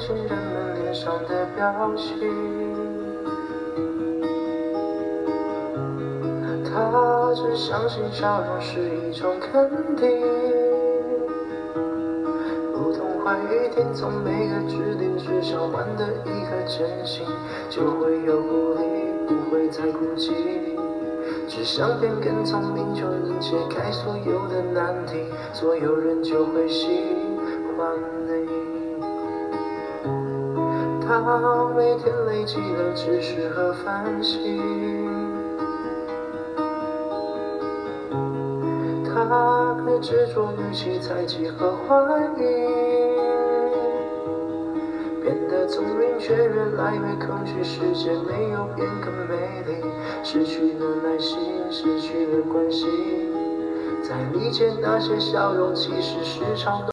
见人们脸上的表情。他只相信笑容是一种肯定，不同话语听从每个指令，只想换得一颗真心，就会有鼓励，不会再孤寂。只想变更聪明，就能解开所有的难题，所有人就会喜欢你。他每天累积了知识和反省。他被执着于其猜忌和怀疑，变得聪明却越来越空虚，世界没有变更美丽，失去了耐心，失去了关心，在理解那些笑容其实时常都。